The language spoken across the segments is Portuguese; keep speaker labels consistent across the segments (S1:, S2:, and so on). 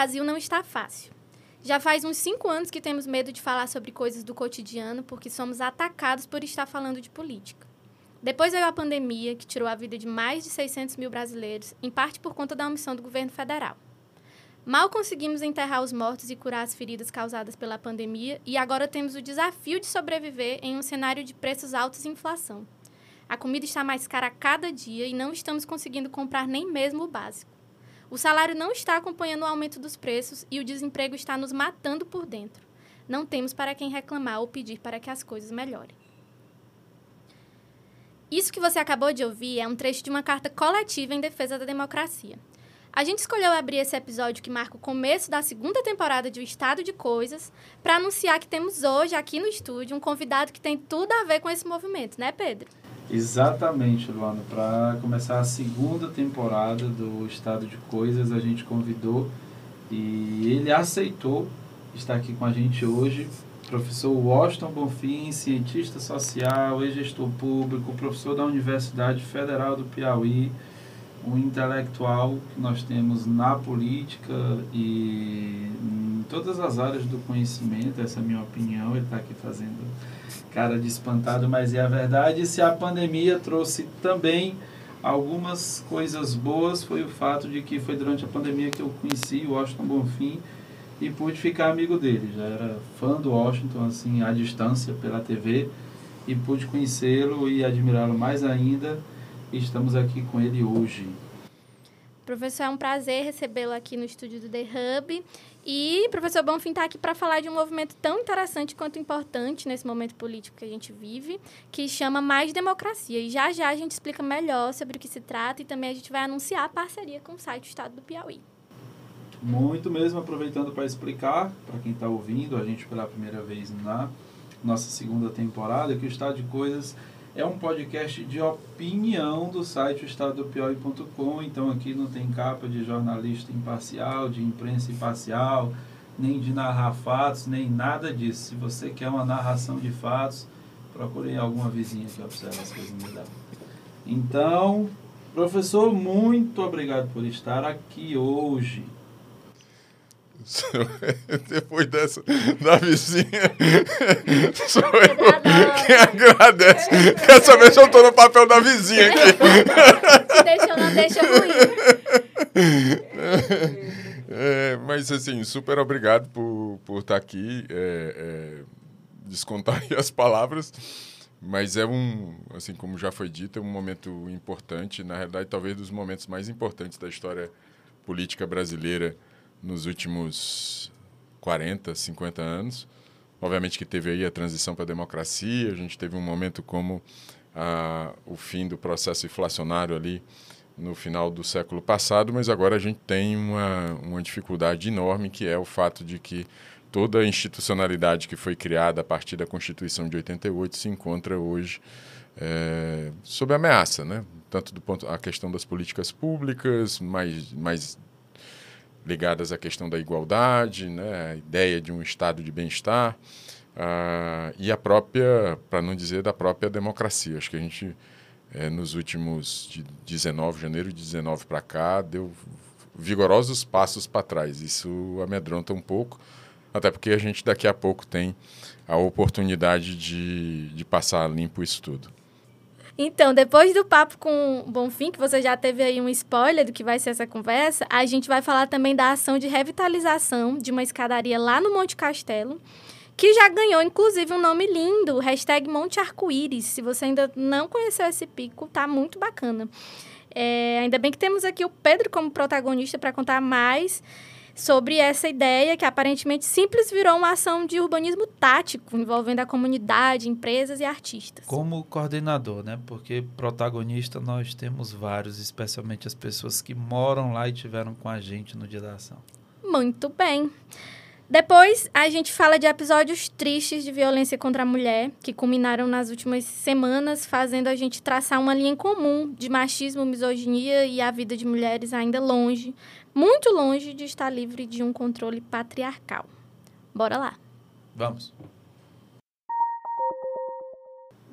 S1: Brasil não está fácil. Já faz uns cinco anos que temos medo de falar sobre coisas do cotidiano porque somos atacados por estar falando de política. Depois veio a pandemia, que tirou a vida de mais de 600 mil brasileiros, em parte por conta da omissão do governo federal. Mal conseguimos enterrar os mortos e curar as feridas causadas pela pandemia, e agora temos o desafio de sobreviver em um cenário de preços altos e inflação. A comida está mais cara a cada dia e não estamos conseguindo comprar nem mesmo o básico. O salário não está acompanhando o aumento dos preços e o desemprego está nos matando por dentro. Não temos para quem reclamar ou pedir para que as coisas melhorem. Isso que você acabou de ouvir é um trecho de uma carta coletiva em defesa da democracia. A gente escolheu abrir esse episódio que marca o começo da segunda temporada de O Estado de Coisas para anunciar que temos hoje aqui no estúdio um convidado que tem tudo a ver com esse movimento, né, Pedro?
S2: Exatamente, Luana. Para começar a segunda temporada do Estado de Coisas, a gente convidou e ele aceitou estar aqui com a gente hoje. Professor Washington Bonfim, cientista social, ex-gestor público, professor da Universidade Federal do Piauí, um intelectual que nós temos na política e em todas as áreas do conhecimento, essa é a minha opinião. Ele está aqui fazendo cara de espantado, mas é a verdade. Se a pandemia trouxe também algumas coisas boas, foi o fato de que foi durante a pandemia que eu conheci o Washington Bonfim e pude ficar amigo dele. Já era fã do Washington, assim, à distância, pela TV, e pude conhecê-lo e admirá-lo mais ainda. E estamos aqui com ele hoje.
S1: Professor, é um prazer recebê-lo aqui no estúdio do The Hub. E o professor Bonfim está aqui para falar de um movimento tão interessante quanto importante nesse momento político que a gente vive, que chama Mais Democracia. E já já a gente explica melhor sobre o que se trata e também a gente vai anunciar a parceria com o site do Estado do Piauí.
S2: Muito mesmo, aproveitando para explicar para quem está ouvindo a gente pela primeira vez na nossa segunda temporada, que o Estado de Coisas é um podcast de opinião do site estadopiauí.com, então aqui não tem capa de jornalista imparcial, de imprensa imparcial, nem de narrar fatos, nem nada disso. Se você quer uma narração de fatos, procure alguma vizinha que observa as coisas melhor. Então, professor, muito obrigado por estar aqui hoje.
S3: Depois dessa, da vizinha, sou eu quem agradece. Saber se eu estou no papel da vizinha aqui?
S1: Se deixou, não deixa ruim.
S3: É, mas, assim, super obrigado por, por estar aqui. É, é, descontar as palavras. Mas é um, assim como já foi dito, é um momento importante. Na realidade, talvez dos momentos mais importantes da história política brasileira nos últimos 40, 50 anos. Obviamente que teve aí a transição para a democracia, a gente teve um momento como ah, o fim do processo inflacionário ali no final do século passado, mas agora a gente tem uma, uma dificuldade enorme, que é o fato de que toda a institucionalidade que foi criada a partir da Constituição de 88 se encontra hoje é, sob ameaça, né? tanto do ponto a questão das políticas públicas, mais, mais ligadas à questão da igualdade, né, a ideia de um estado de bem-estar uh, e a própria, para não dizer da própria democracia. Acho que a gente, é, nos últimos de 19, janeiro de 19 para cá, deu vigorosos passos para trás. Isso amedronta um pouco, até porque a gente daqui a pouco tem a oportunidade de, de passar limpo isso tudo.
S1: Então, depois do papo com o Bonfim, que você já teve aí um spoiler do que vai ser essa conversa, a gente vai falar também da ação de revitalização de uma escadaria lá no Monte Castelo, que já ganhou, inclusive, um nome lindo, hashtag Monte Arco-Íris. Se você ainda não conheceu esse pico, tá muito bacana. É, ainda bem que temos aqui o Pedro como protagonista para contar mais sobre essa ideia que aparentemente simples virou uma ação de urbanismo tático, envolvendo a comunidade, empresas e artistas.
S2: Como coordenador, né? Porque protagonista nós temos vários, especialmente as pessoas que moram lá e tiveram com a gente no dia da ação.
S1: Muito bem. Depois, a gente fala de episódios tristes de violência contra a mulher, que culminaram nas últimas semanas, fazendo a gente traçar uma linha comum de machismo, misoginia e a vida de mulheres ainda longe, muito longe de estar livre de um controle patriarcal. Bora lá.
S2: Vamos.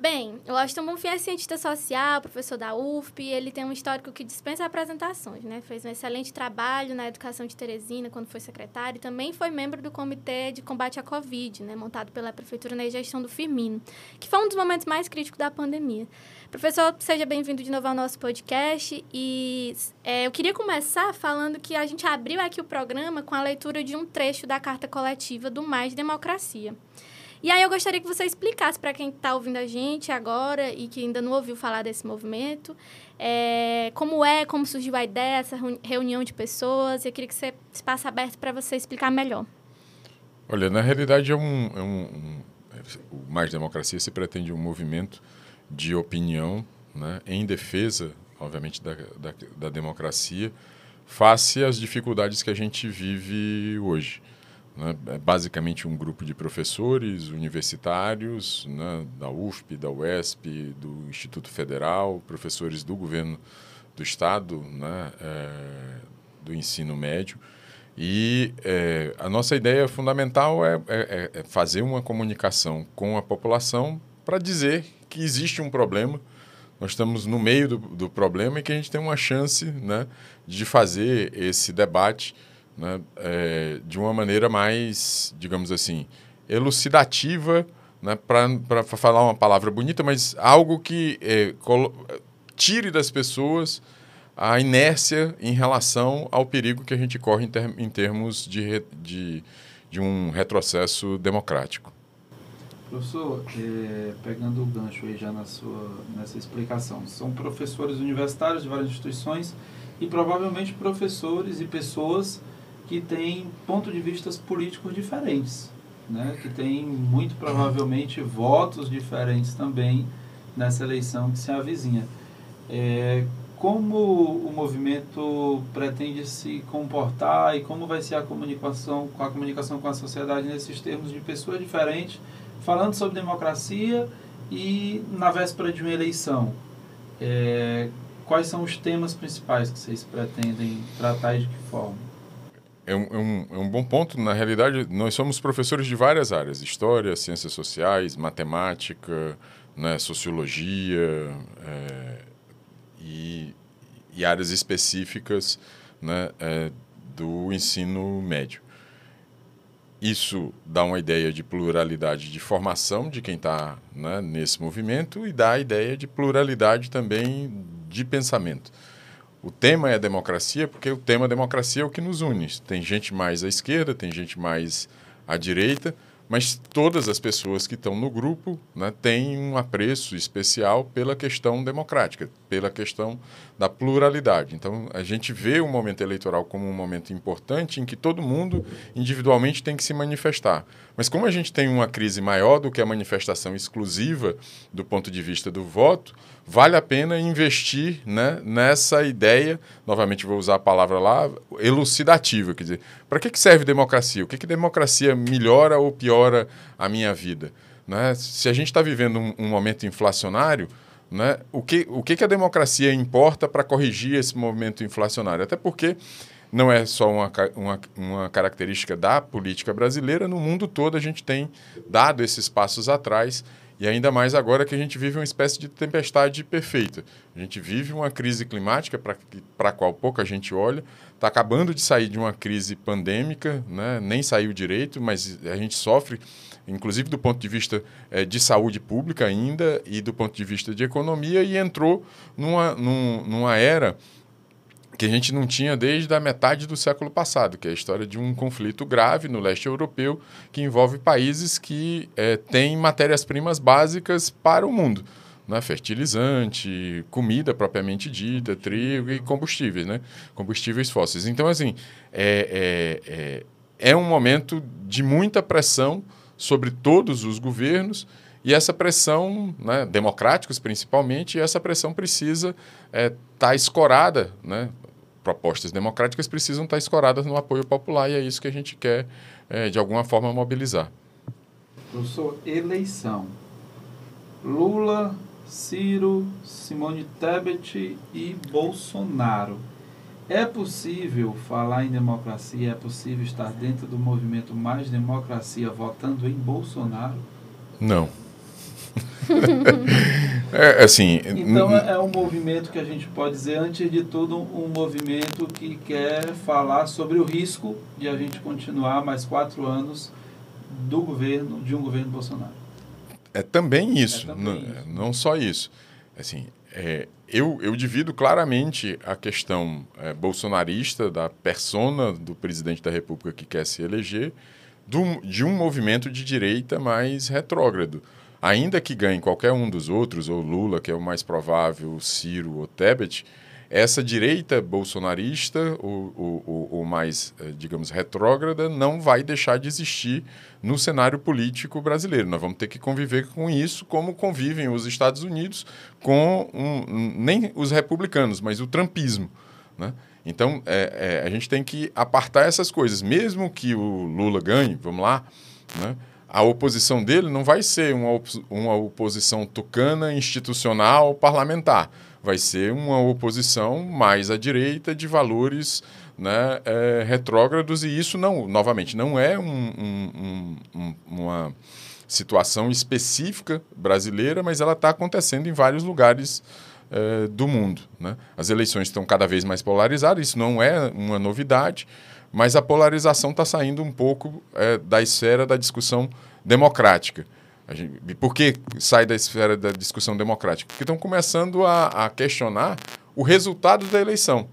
S1: Bem, o Washington Bonfim é cientista social, professor da UFP, ele tem um histórico que dispensa apresentações, né? Fez um excelente trabalho na educação de Teresina quando foi secretário e também foi membro do Comitê de Combate à Covid, né? Montado pela Prefeitura na gestão do Firmino, que foi um dos momentos mais críticos da pandemia. Professor, seja bem-vindo de novo ao nosso podcast e é, eu queria começar falando que a gente abriu aqui o programa com a leitura de um trecho da carta coletiva do Mais Democracia. E aí eu gostaria que você explicasse para quem está ouvindo a gente agora e que ainda não ouviu falar desse movimento, é, como é, como surgiu a ideia, essa reunião de pessoas. Eu queria que você espaço aberto para você explicar melhor.
S3: Olha, na realidade é um, é um, o Mais Democracia se pretende um movimento de opinião né, em defesa, obviamente, da, da, da democracia face às dificuldades que a gente vive hoje. Né? É basicamente um grupo de professores universitários né? da UFP, da UESP, do Instituto Federal, professores do governo do Estado, né? É, do ensino médio. E é, a nossa ideia fundamental é, é, é fazer uma comunicação com a população para dizer que existe um problema, nós estamos no meio do, do problema e que a gente tem uma chance né, de fazer esse debate né, é, de uma maneira mais, digamos assim, elucidativa, né, para falar uma palavra bonita, mas algo que é, tire das pessoas a inércia em relação ao perigo que a gente corre em, ter, em termos de, de, de um retrocesso democrático.
S2: Professor, é, pegando o gancho aí já na sua, nessa explicação, são professores universitários de várias instituições e provavelmente professores e pessoas que têm pontos de vista políticos diferentes, né? que têm muito provavelmente votos diferentes também nessa eleição que se avizinha. É, como o movimento pretende se comportar e como vai ser a comunicação, a comunicação com a sociedade nesses termos de pessoas diferentes, falando sobre democracia e na véspera de uma eleição? É, quais são os temas principais que vocês pretendem tratar e de que forma?
S3: É um, é um, é um bom ponto. Na realidade, nós somos professores de várias áreas: história, ciências sociais, matemática, né, sociologia é, e, e, áreas específicas né, é, do ensino médio. Isso dá uma ideia de pluralidade de formação de quem está né, nesse movimento e dá a ideia de pluralidade também de pensamento. O tema é democracia, porque o tema democracia é o que nos une. Tem gente mais à esquerda, tem gente mais à direita, mas todas as pessoas que estão no grupo né, têm um apreço especial pela questão democrática, pela questão da pluralidade. Então, a gente vê o momento eleitoral como um momento importante em que todo mundo individualmente tem que se manifestar. Mas como a gente tem uma crise maior do que a manifestação exclusiva do ponto de vista do voto, vale a pena investir né, nessa ideia, novamente vou usar a palavra lá, elucidativa. Quer dizer, para que, serve democracia? O que, que democracia melhora ou piora a minha vida? Né? Se a gente está vivendo um, um, momento inflacionário, né, o, que, o que, que a democracia importa para corrigir esse movimento inflacionário? Até porque não é só uma, uma, uma, característica da política brasileira, no mundo todo a gente tem dado esses passos atrás e ainda mais agora que a gente vive uma espécie de tempestade perfeita. A gente vive uma crise climática para a qual pouca gente olha, está acabando de sair de uma crise pandêmica, né? nem saiu direito, mas a gente sofre, inclusive do ponto de vista é, de saúde pública ainda e do ponto de vista de economia, e entrou numa, num, numa era que a gente não tinha desde a metade do século passado, que é a história de um conflito grave no leste europeu que envolve países que é, têm matérias-primas básicas para o mundo. Né? Fertilizante, comida propriamente dita, trigo e combustíveis, né? combustíveis fósseis. Então, assim, é, é, é, é um momento de muita pressão sobre todos os governos e essa pressão, né, democráticos principalmente, essa pressão precisa estar é, tá escorada, né, propostas democráticas precisam estar escoradas no apoio popular e é isso que a gente quer, é, de alguma forma, mobilizar.
S2: Professor, eleição. Lula, Ciro, Simone Tebet e Bolsonaro. É possível falar em democracia? É possível estar dentro do movimento Mais Democracia votando em Bolsonaro?
S3: Não. é, assim.
S4: Então é um movimento que a gente pode dizer, antes de tudo, um movimento que quer falar sobre o risco de a gente continuar mais quatro anos do governo, de um governo Bolsonaro.
S3: É também isso, é também não, isso. não só isso. Assim, é, eu, eu divido claramente a questão é, bolsonarista da persona do presidente da República que quer se eleger do, de um movimento de direita mais retrógrado. Ainda que ganhe qualquer um dos outros, ou Lula, que é o mais provável, Ciro ou Tebet, essa direita bolsonarista, ou, ou, mais, eh, digamos, retrógrada, não vai deixar de existir no cenário político brasileiro. Nós vamos ter que conviver com isso, como convivem os Estados Unidos com um, nem os republicanos, mas o trumpismo. Né? Então, é, é, a gente tem que apartar essas coisas. Mesmo que o Lula ganhe, vamos lá, né? a oposição dele não vai ser uma, op uma oposição tucana, institucional, parlamentar vai ser uma oposição mais à direita de valores né, é, retrógrados e isso não, novamente, não é um, um, um, uma situação específica brasileira, mas ela está acontecendo em vários lugares é, do mundo. Né? As eleições estão cada vez mais polarizadas, isso não é uma novidade, mas a polarização está saindo um pouco é, da esfera da discussão democrática. Gente, por que sai da esfera da discussão democrática? Porque estão começando a, a questionar o resultado da eleição.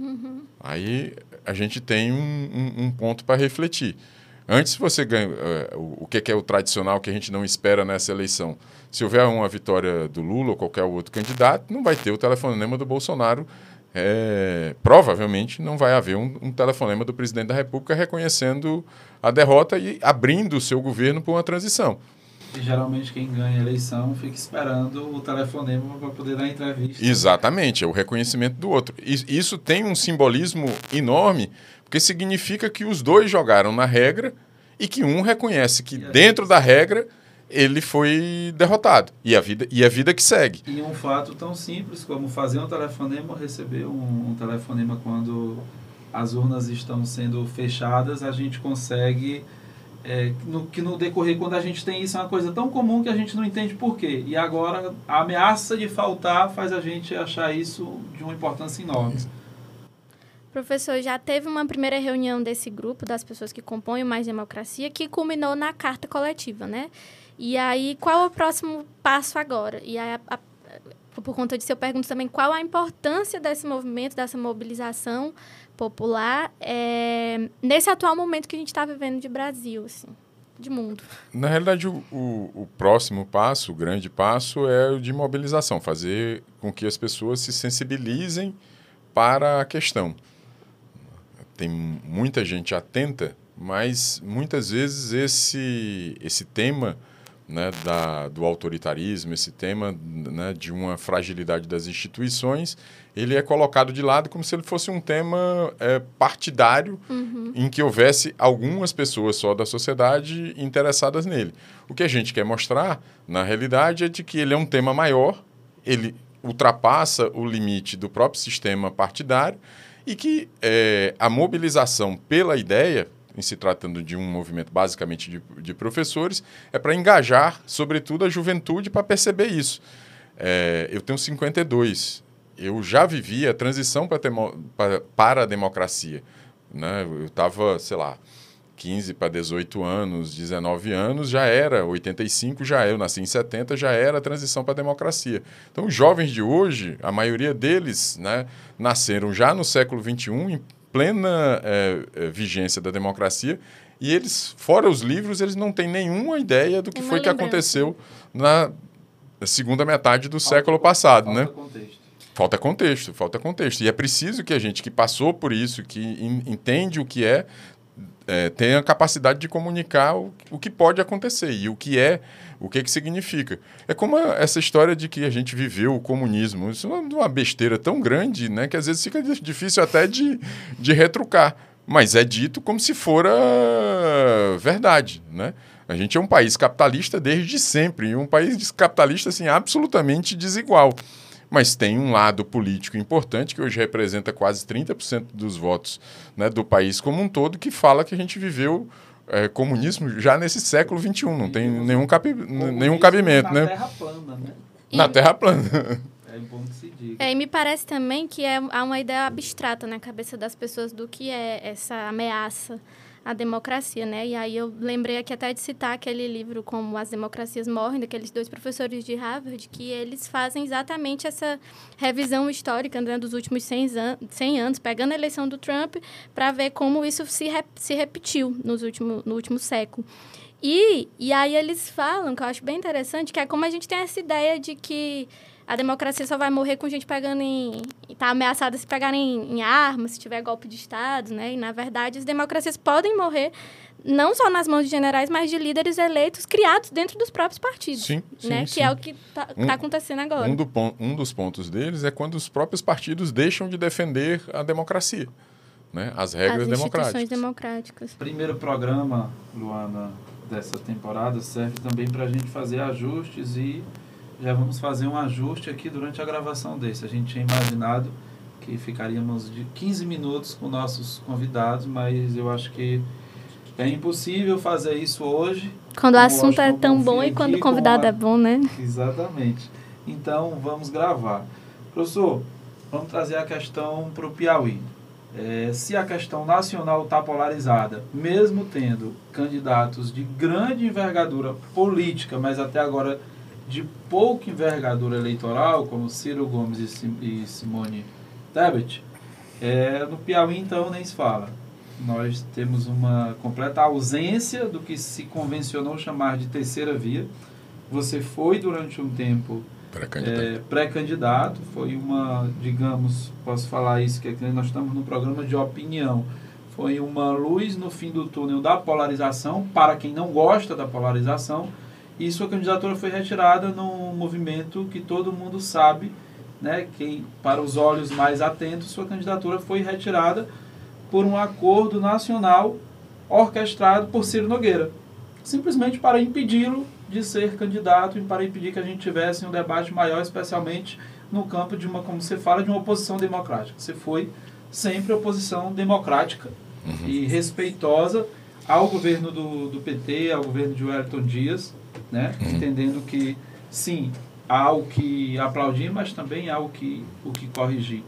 S3: Uhum. Aí a gente tem um, um, um ponto para refletir. Antes você ganha uh, o, o que é o tradicional que a gente não espera nessa eleição. Se houver uma vitória do Lula ou qualquer outro candidato, não vai ter o telefonema do Bolsonaro. É, provavelmente não vai haver um, um telefonema do presidente da República reconhecendo a derrota e abrindo o seu governo para uma transição.
S4: E geralmente quem ganha a eleição fica esperando o telefonema para poder dar entrevista.
S3: Exatamente, é o reconhecimento do outro. Isso tem um simbolismo enorme, porque significa que os dois jogaram na regra e que um reconhece que dentro da regra ele foi derrotado. E a vida, e a vida que segue.
S4: E um fato tão simples como fazer um telefonema ou receber um, um telefonema quando as urnas estão sendo fechadas, a gente consegue é, no, que no decorrer, quando a gente tem isso, é uma coisa tão comum que a gente não entende por quê. E agora, a ameaça de faltar faz a gente achar isso de uma importância enorme.
S1: Professor, já teve uma primeira reunião desse grupo, das pessoas que compõem o Mais Democracia, que culminou na carta coletiva, né? E aí, qual é o próximo passo agora? E aí, a, a, por conta disso, eu pergunto também qual a importância desse movimento, dessa mobilização popular é, nesse atual momento que a gente está vivendo de Brasil, assim, de mundo.
S3: Na realidade, o, o, o, próximo passo, o grande passo, é o de mobilização, fazer com que as pessoas se sensibilizem para a questão. Tem muita gente atenta, mas muitas vezes esse, esse tema né, da, do autoritarismo, esse tema né, de uma fragilidade das instituições, ele é colocado de lado como se ele fosse um tema é, partidário uhum. em que houvesse algumas pessoas só da sociedade interessadas nele. O que a gente quer mostrar, na realidade, é de que ele é um tema maior, ele ultrapassa o limite do próprio sistema partidário e que é, a mobilização pela ideia, em se tratando de um movimento basicamente de, de professores, é para engajar, sobretudo, a juventude para perceber isso. É, eu tenho 52. Eu já vivi a transição para, para, para a democracia. Né? Eu estava, sei lá, 15 para 18 anos, 19 anos, já era, 85 já eu nasci em 70, já era a transição para a democracia. Então, os jovens de hoje, a maioria deles né, nasceram já no século XXI, em plena é, vigência da democracia, e eles, fora os livros, eles não têm nenhuma ideia do que Uma foi lembrança. que aconteceu na segunda metade do falta, século passado, falta né? Contexto. Falta contexto, falta contexto. E é preciso que a gente que passou por isso, que entende o que é, é, tenha a capacidade de comunicar o, o que pode acontecer e o que é o que, que significa? É como essa história de que a gente viveu o comunismo. Isso é uma besteira tão grande né, que às vezes fica difícil até de, de retrucar. Mas é dito como se fora verdade. Né? A gente é um país capitalista desde sempre, e um país capitalista assim, absolutamente desigual. Mas tem um lado político importante, que hoje representa quase 30% dos votos né, do país como um todo, que fala que a gente viveu é, comunismo já nesse século XXI. Não tem nenhum, cabi, nenhum cabimento,
S2: na
S3: né?
S2: Terra plana, né?
S3: Na Terra plana.
S2: É bom que se diga.
S1: É, e me parece também que é, há uma ideia abstrata na cabeça das pessoas do que é essa ameaça à democracia, né? E aí eu lembrei aqui até de citar aquele livro Como as Democracias Morrem, daqueles dois professores de Harvard, que eles fazem exatamente essa revisão histórica né, dos últimos 100 anos, 100 anos, pegando a eleição do Trump para ver como isso se, se repetiu nos último, no último século. E, e aí eles falam, que eu acho bem interessante, que é como a gente tem essa ideia de que a democracia só vai morrer com gente pegando em. tá ameaçada se pegarem em, em armas, se tiver golpe de Estado, né? E, na verdade, as democracias podem morrer não só nas mãos de generais, mas de líderes eleitos criados dentro dos próprios partidos.
S3: Sim, sim,
S1: né?
S3: sim.
S1: Que é o que está
S3: Um-
S1: tá acontecendo agora.
S3: Um, do pon- um dos pontos deles é quando os próprios partidos deixam de defender a democracia, né? as regras
S1: As instituições
S3: democráticas.
S1: democráticas.
S2: Primeiro programa, Luana, dessa temporada serve também para a gente fazer ajustes e já vamos fazer um ajuste aqui durante a gravação desse. A gente tinha imaginado que ficaríamos de 15 minutos com nossos convidados, mas eu acho que é impossível fazer isso hoje.
S1: Quando o assunto é tão bom e quando o convidado
S2: a-
S1: é bom, né?
S2: Exatamente. Então, vamos gravar. Professor, vamos trazer a questão para o Piauí. É, se a questão nacional está polarizada, mesmo tendo candidatos de grande envergadura política, mas até agora de pouca envergadura eleitoral, como Ciro Gomes e Sim- e Simone Tebet, é, no Piauí, então, nem se fala. Nós temos uma completa ausência do que se convencionou chamar de terceira via. Você foi durante um tempo
S3: Pré-candidato.
S2: é, pré-candidato, foi uma, digamos, posso falar isso, que aqui nós estamos no programa de opinião, foi uma luz no fim do túnel da polarização, para quem não gosta da polarização, e sua candidatura foi retirada num movimento que todo mundo sabe, né, quem, para os olhos mais atentos, sua candidatura foi retirada por um acordo nacional orquestrado por Ciro Nogueira, simplesmente para impedi-lo de ser candidato e para impedir que a gente tivesse um debate maior, especialmente no campo de uma, como você fala, de uma oposição democrática. Você foi sempre oposição democrática e respeitosa ao governo do, do PT, ao governo de Wellington Dias, né? entendendo que, sim, há o que aplaudir, mas também há o que, o que corrigir.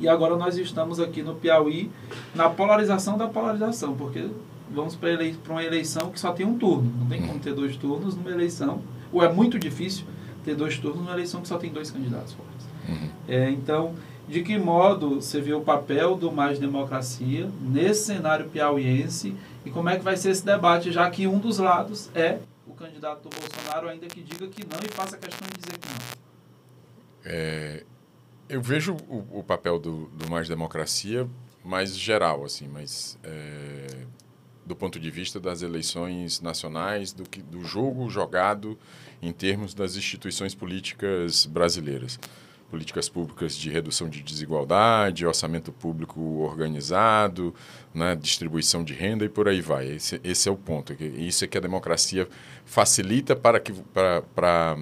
S2: E agora nós estamos aqui no Piauí na polarização da polarização, porque vamos para elei uma eleição que só tem um turno. Não tem como ter dois turnos numa eleição, ou é muito difícil ter dois turnos numa eleição que só tem dois candidatos fortes. É, então, de que modo você vê o papel do Mais Democracia nesse cenário piauiense e como é que vai ser esse debate, já que um dos lados é o candidato do Bolsonaro, ainda que diga que não e faça questão de dizer que não.
S3: É, eu vejo o, o papel do, do Mais Democracia mais geral, assim, mas é, do ponto de vista das eleições nacionais, do, que, do jogo jogado em termos das instituições políticas brasileiras. Políticas públicas de redução de desigualdade, orçamento público organizado, né, distribuição de renda e por aí vai. Esse, esse é o ponto. Isso é que a democracia facilita para que para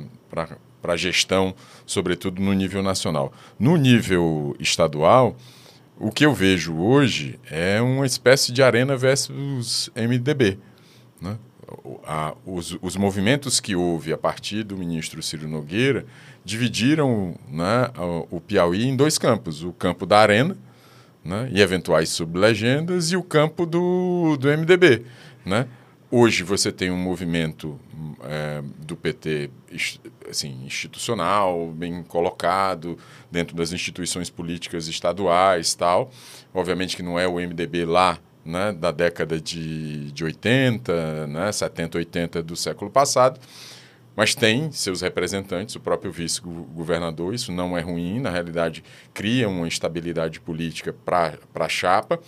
S3: a gestão, sobretudo no nível nacional. No nível estadual, o que eu vejo hoje é uma espécie de arena versus MDB. Né? A- os, os movimentos que houve a partir do ministro Ciro Nogueira dividiram né, o, Piauí em dois campos: o campo da arena né, e eventuais sublegendas e o campo do, do MDB. Né? Hoje você tem um movimento é, do PT assim, institucional, bem colocado dentro das instituições políticas estaduais tal. Obviamente que não é o MDB lá né, da década de, de 80, né, 70, 80 do século passado, mas tem seus representantes, o próprio vice-governador, isso não é ruim, na realidade cria uma estabilidade política para a chapa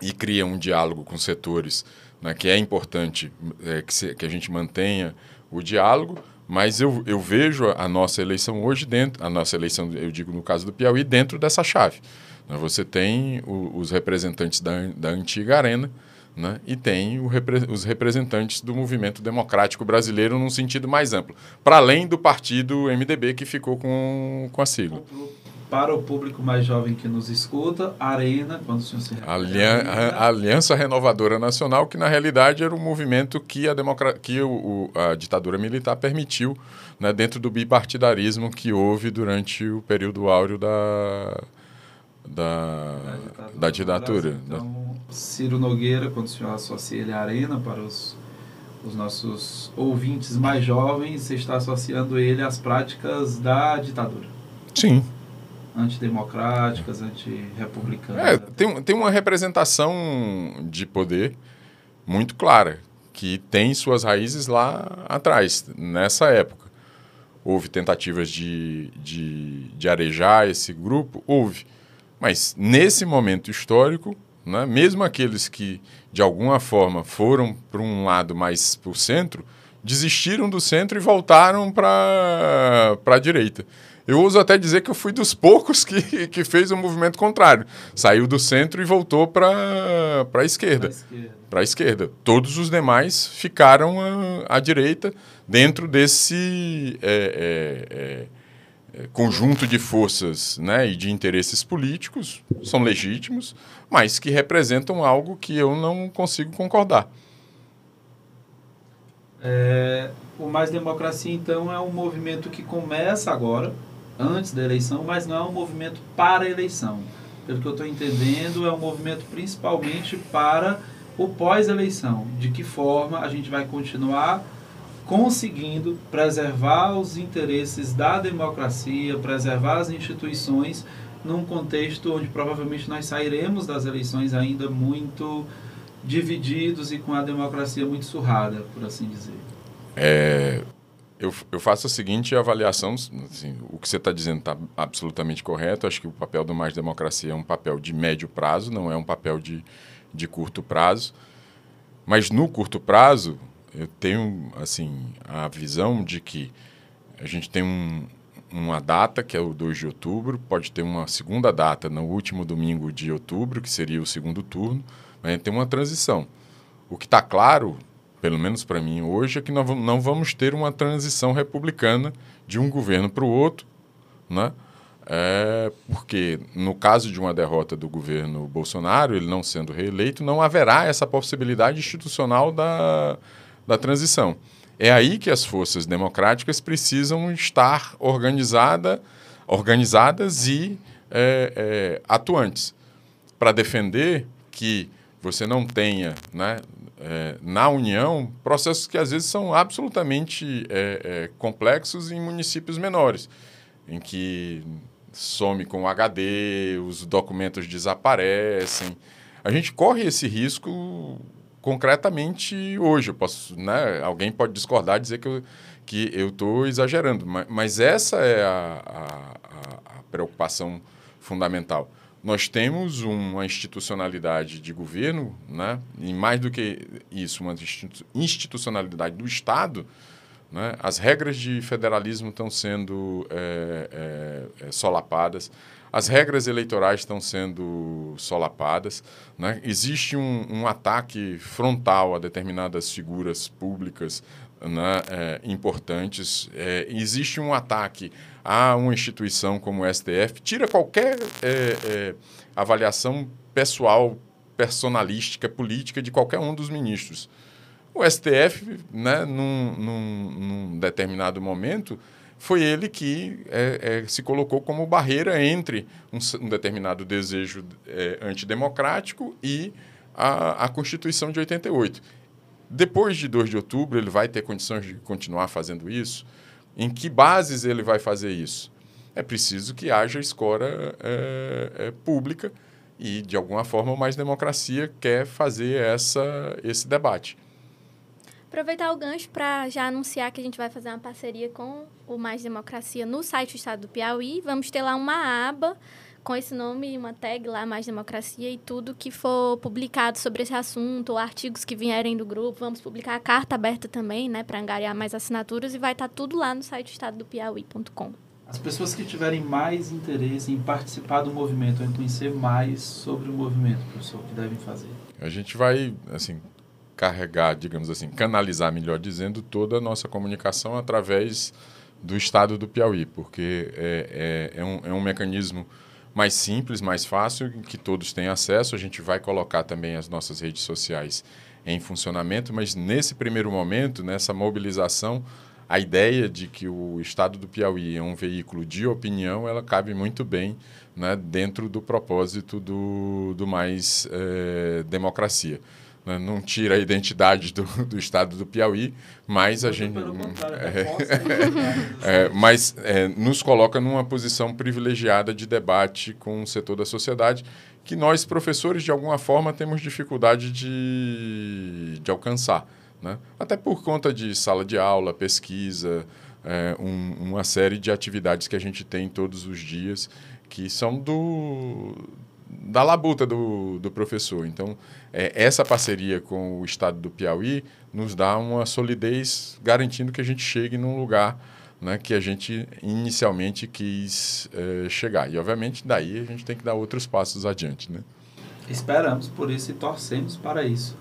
S3: e cria um diálogo com setores né, que é importante é, que, se, que a gente mantenha o diálogo, mas eu, eu vejo a nossa eleição hoje dentro, a nossa eleição, eu digo no caso do Piauí, dentro dessa chave. Né? Você tem o, os representantes da, da antiga arena né? e tem repre, os representantes do movimento democrático brasileiro num sentido mais amplo, para além do partido MDB que ficou com, com a sigla.
S2: para o público mais jovem que nos escuta, Arena, quando o senhor se
S3: Alian a Aliança Renovadora Nacional, que na realidade era um movimento que a, democra que o, a ditadura militar permitiu né, dentro do bipartidarismo que houve durante o período áureo da, da, da ditadura. Da
S2: então, Ciro Nogueira, quando o senhor associa ele à Arena para os, os nossos ouvintes mais jovens, você está associando ele às práticas da ditadura.
S3: Sim,
S2: antidemocráticas, antirrepublicanas.
S3: É, tem, tem uma representação de poder muito clara, que tem suas raízes lá atrás, nessa época. Houve tentativas de, de, de arejar esse grupo? Houve. Mas nesse momento histórico, né, mesmo aqueles que de alguma forma foram para um lado mais para o centro, desistiram do centro e voltaram para a direita. Eu uso até dizer que eu fui dos poucos que, que fez o um movimento contrário. Saiu do centro e voltou para a esquerda. Para a esquerda. Todos os demais ficaram à, à direita dentro desse é, é, é, conjunto de forças né, e de interesses políticos, são legítimos, mas que representam algo que eu não consigo concordar.
S2: É, o Mais Democracia, então, é um movimento que começa agora, antes da eleição, mas não é um movimento para a eleição. Pelo que eu estou entendendo, é um movimento principalmente para o pós-eleição. De que forma a gente vai continuar conseguindo preservar os interesses da democracia, preservar as instituições num contexto onde provavelmente nós sairemos das eleições ainda muito divididos e com a democracia muito surrada, por assim dizer.
S3: É, eu, eu faço a seguinte avaliação, assim, o que você está dizendo está absolutamente correto, acho que o papel do Mais Democracia é um papel de médio prazo, não é um papel de, de curto prazo, mas no curto prazo eu tenho assim a visão de que a gente tem um, uma data, que é o 2 de outubro, pode ter uma segunda data no último domingo de outubro, que seria o segundo turno, mas tem uma transição. O que está claro pelo menos para mim hoje, é que nós não vamos ter uma transição republicana de um governo para o outro, né? É porque, no caso de uma derrota do governo Bolsonaro, ele não sendo reeleito, não haverá essa possibilidade institucional da, da transição. É aí que as forças democráticas precisam estar organizada, organizadas e é, é, atuantes para defender que você não tenha né, é, na União processos que às vezes são absolutamente é, é, complexos em municípios menores, em que some com o HD, os documentos desaparecem. A gente corre esse risco concretamente hoje. Eu posso, né, alguém pode discordar, dizer que eu que eu estou exagerando, mas, mas, essa é a, a, a preocupação fundamental nós temos uma institucionalidade de governo, né? e mais do que isso, uma institucionalidade do Estado. Né? As regras de federalismo estão sendo é, é, solapadas, as regras eleitorais estão sendo solapadas. Né? Existe um, um ataque frontal a determinadas figuras públicas né, é, importantes. É, existe um ataque a uma instituição como o STF, tira qualquer é, é, avaliação pessoal, personalística, política de qualquer um dos ministros. O STF, né, num, num, num determinado momento, foi ele que é, é, se colocou como barreira entre um, um determinado desejo é, antidemocrático e a, a Constituição de 88. Depois de 2 de outubro, ele vai ter condições de continuar fazendo isso? Em que bases ele vai fazer isso? É preciso que haja escola é, é, pública e, de alguma forma, Mais Democracia quer fazer essa, esse debate.
S1: Aproveitar o gancho para já anunciar que a gente vai fazer uma parceria com o Mais Democracia no site do Estado do Piauí. Vamos ter lá uma aba com esse nome, uma tag lá, Mais Democracia, e tudo que for publicado sobre esse assunto, ou artigos que vierem do grupo. Vamos publicar a carta aberta também, né, para angariar mais assinaturas, e vai estar tá tudo lá no site estadodopiauí.com.
S2: As pessoas que tiverem mais interesse em participar do movimento, em conhecer mais sobre o movimento, professor, o que devem fazer?
S3: A gente vai, assim, carregar, digamos assim, canalizar, melhor dizendo, toda a nossa comunicação através do estado do Piauí, porque é, é, é, um, é um mecanismo mais simples, mais fácil, que todos têm acesso. A gente vai colocar também as nossas redes sociais em funcionamento, mas nesse primeiro momento, nessa mobilização, a ideia de que o Estado do Piauí é um veículo de opinião, ela cabe muito bem né, dentro do propósito do, do mais é, democracia. Né? Não tira a identidade do, do Estado do Piauí, mas a gente. É, é, mas é, nos coloca numa posição privilegiada de debate com o setor da sociedade, que nós, professores, de alguma forma, temos dificuldade de, de alcançar. Né? Até por conta de sala de aula, pesquisa, é, um, uma série de atividades que a gente tem todos os dias que são do, da labuta do, do professor. Então, é, essa parceria com o Estado do Piauí nos dá uma solidez, garantindo que a gente chegue num lugar né, que a gente inicialmente quis é, chegar. E, obviamente, daí a gente tem que dar outros passos adiante. Né?
S4: Esperamos por isso e torcemos para isso.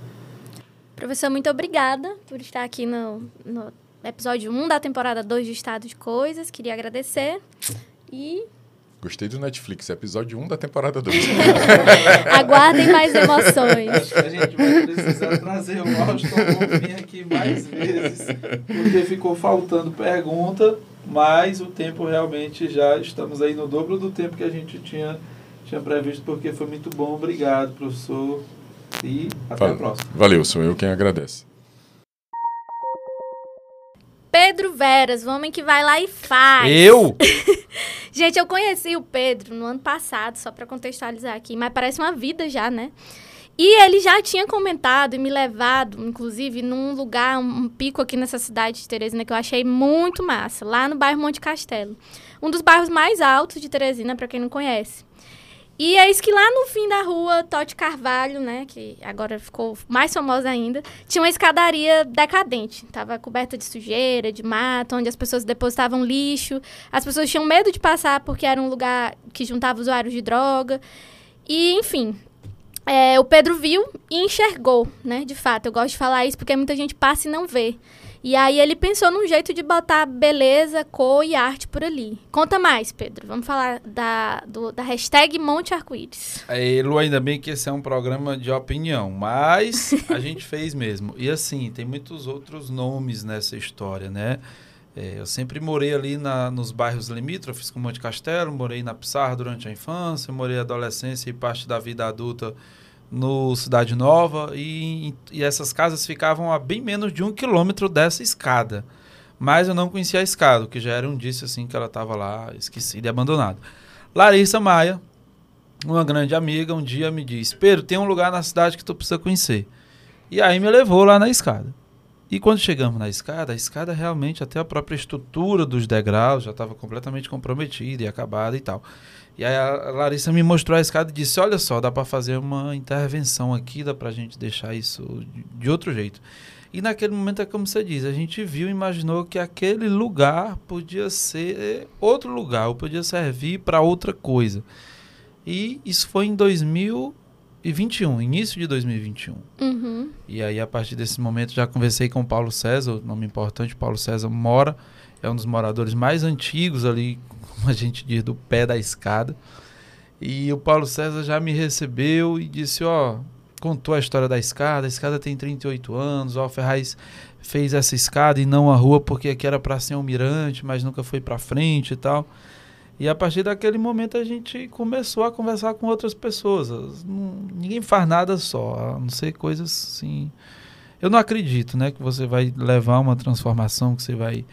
S1: Professor, muito obrigada por estar aqui no, no episódio 1 da temporada 2 de Estado de Coisas. Queria agradecer e...
S3: Gostei do Netflix, episódio 1 da temporada 2.
S1: Aguardem mais emoções.
S4: Acho que a gente vai precisar trazer o Austin vir aqui mais vezes, porque ficou faltando pergunta, mas o tempo realmente já estamos aí no dobro do tempo que a gente tinha, tinha previsto, porque foi muito bom. Obrigado, professor. E até a próxima.
S3: Valeu, sou eu quem agradece.
S1: Pedro Veras, o homem que vai lá e faz.
S2: Eu?
S1: Gente, eu conheci o Pedro no ano passado, só para contextualizar aqui, mas parece uma vida já, né? E ele já tinha comentado e me levado, inclusive, num lugar, um pico aqui nessa cidade de Teresina que eu achei muito massa, lá no bairro Monte Castelo. Um dos bairros mais altos de Teresina, para quem não conhece. E é isso que lá no fim da rua, Tote Carvalho, né, que agora ficou mais famosa ainda, tinha uma escadaria decadente. Tava coberta de sujeira, de mato, onde as pessoas depositavam lixo. As pessoas tinham medo de passar porque era um lugar que juntava usuários de droga. E, enfim, é, o Pedro viu e enxergou, né, de fato. Eu gosto de falar isso porque muita gente passa e não vê. E aí ele pensou num jeito de botar beleza, cor e arte por ali. Conta mais, Pedro. Vamos falar da, do, da hashtag Monte Arco-Íris.
S2: É, Lu, ainda bem que esse é um programa de opinião, mas a gente fez mesmo. E assim, tem muitos outros nomes nessa história, né? É, eu sempre morei ali na, nos bairros limítrofes com Monte Castelo, morei na Pissarra durante a infância, morei adolescência e parte da vida adulta no Cidade Nova e, e essas casas ficavam a bem menos de um quilômetro dessa escada. Mas eu não conhecia a escada, o que já era um indício assim que ela estava lá esquecida e abandonada. Larissa Maia, uma grande amiga, um dia me disse: Pedro, tem um lugar na cidade que tu precisa conhecer. E aí me levou lá na escada. E quando chegamos na escada, a escada realmente, até a própria estrutura dos degraus já estava completamente comprometida e acabada e tal. E aí a Larissa me mostrou a escada e disse: Olha só, dá para fazer uma intervenção aqui, dá para a gente deixar isso de outro jeito. E naquele momento é como você diz: a gente viu e imaginou que aquele lugar podia ser outro lugar, ou podia servir para outra coisa. E isso foi em 2021, início de 2021.
S1: Uhum.
S2: E aí, a partir desse momento, já conversei com o Paulo César, nome importante. Paulo César mora, é um dos moradores mais antigos ali como a gente diz, do pé da escada. E o Paulo César já me recebeu e disse, ó, contou a história da escada, a escada tem 38 anos, ó, o Ferraz fez essa escada e não a rua porque aqui era para ser um mirante, mas nunca foi para frente e tal. E a partir daquele momento a gente começou a conversar com outras pessoas. Ninguém faz nada só, a não ser coisas assim. Eu não acredito, né, que você vai levar uma transformação, que você vai